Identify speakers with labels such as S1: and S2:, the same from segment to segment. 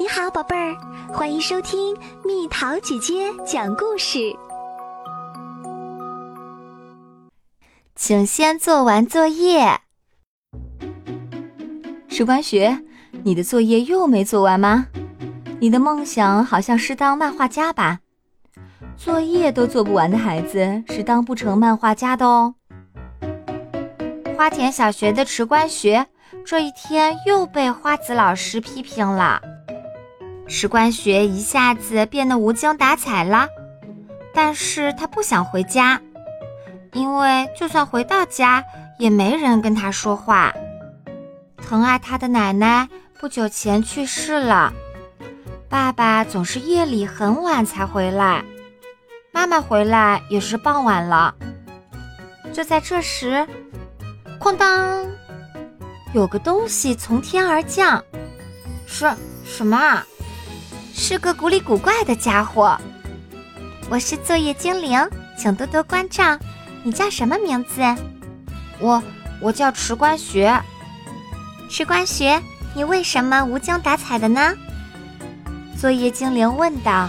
S1: 你好，宝贝儿，欢迎收听蜜桃姐姐讲故事。
S2: 请先做完作业。石关学，你的作业又没做完吗？你的梦想好像是当漫画家吧？作业都做不完的孩子是当不成漫画家的哦。
S3: 花田小学的池关学这一天又被花子老师批评了。石关学一下子变得无精打采了，但是他不想回家，因为就算回到家，也没人跟他说话。疼爱他的奶奶不久前去世了，爸爸总是夜里很晚才回来，妈妈回来也是傍晚了。就在这时，哐当，有个东西从天而降，是什么啊？是个古里古怪的家伙。我是作业精灵，请多多关照。你叫什么名字？我我叫池关学。池关学，你为什么无精打采的呢？作业精灵问道。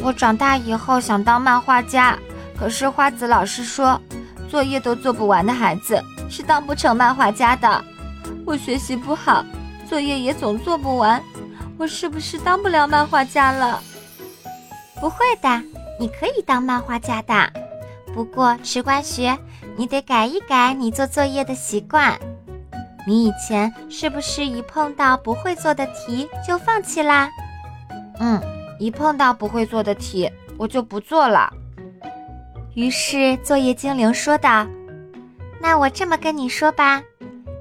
S3: 我长大以后想当漫画家，可是花子老师说，作业都做不完的孩子是当不成漫画家的。我学习不好，作业也总做不完。我是不是当不了漫画家了？不会的，你可以当漫画家的。不过池关学，你得改一改你做作业的习惯。你以前是不是一碰到不会做的题就放弃啦？嗯，一碰到不会做的题，我就不做了。于是作业精灵说道：“那我这么跟你说吧，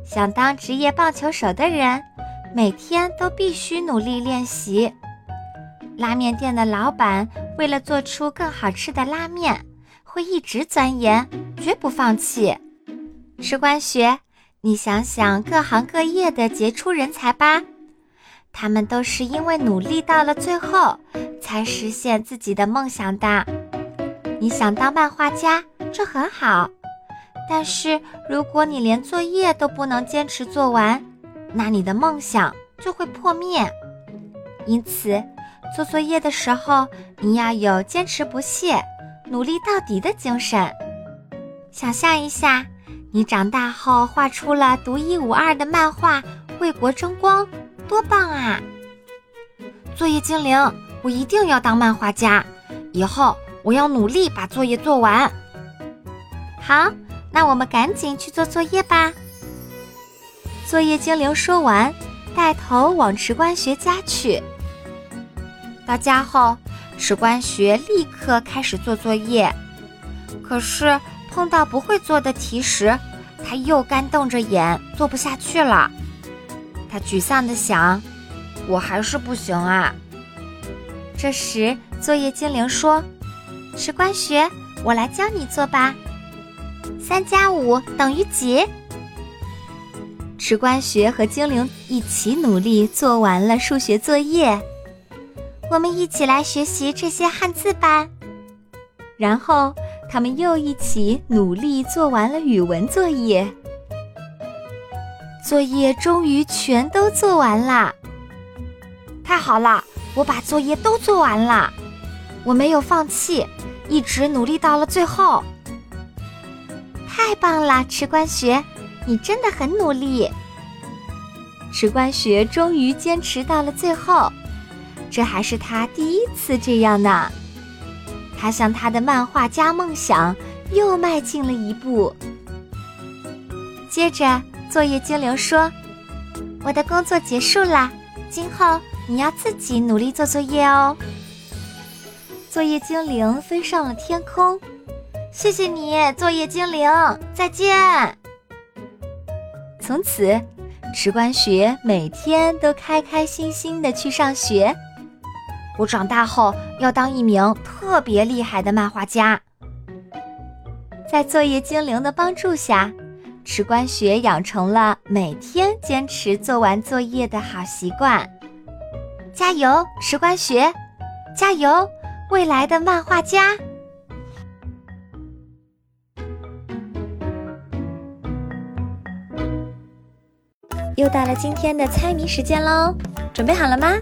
S3: 想当职业棒球手的人。”每天都必须努力练习。拉面店的老板为了做出更好吃的拉面，会一直钻研，绝不放弃。石关学，你想想各行各业的杰出人才吧，他们都是因为努力到了最后，才实现自己的梦想的。你想当漫画家，这很好，但是如果你连作业都不能坚持做完，那你的梦想就会破灭，因此做作业的时候，你要有坚持不懈、努力到底的精神。想象一下，你长大后画出了独一无二的漫画，为国争光，多棒啊！作业精灵，我一定要当漫画家，以后我要努力把作业做完。好，那我们赶紧去做作业吧。
S2: 作业精灵说完，带头往池关学家去。
S3: 到家后，池关学立刻开始做作业。可是碰到不会做的题时，他又干瞪着眼，做不下去了。他沮丧地想：“我还是不行啊。”
S2: 这时，作业精灵说：“池关学，我来教你做吧。三加五等于几？”石关学和精灵一起努力做完了数学作业，
S3: 我们一起来学习这些汉字吧。
S2: 然后他们又一起努力做完了语文作业。作业终于全都做完了，
S3: 太好了！我把作业都做完了，我没有放弃，一直努力到了最后。
S2: 太棒了，池关学。你真的很努力，石关学终于坚持到了最后，这还是他第一次这样呢。他向他的漫画家梦想又迈进了一步。接着，作业精灵说：“
S3: 我的工作结束啦，今后你要自己努力做作业哦。”
S2: 作业精灵飞上了天空，
S3: 谢谢你，作业精灵，再见。
S2: 从此，池关学每天都开开心心的去上学。
S3: 我长大后要当一名特别厉害的漫画家。
S2: 在作业精灵的帮助下，池关学养成了每天坚持做完作业的好习惯。
S3: 加油，池关学！加油，未来的漫画家！
S1: 又到了今天的猜谜时间喽，准备好了吗？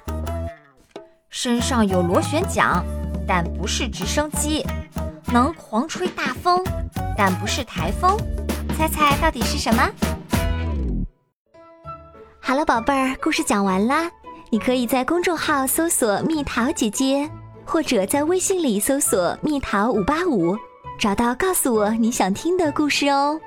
S3: 身上有螺旋桨，但不是直升机；能狂吹大风，但不是台风。猜猜到底是什么？
S1: 好了，宝贝儿，故事讲完啦。你可以在公众号搜索“蜜桃姐姐”，或者在微信里搜索“蜜桃五八五”，找到告诉我你想听的故事哦。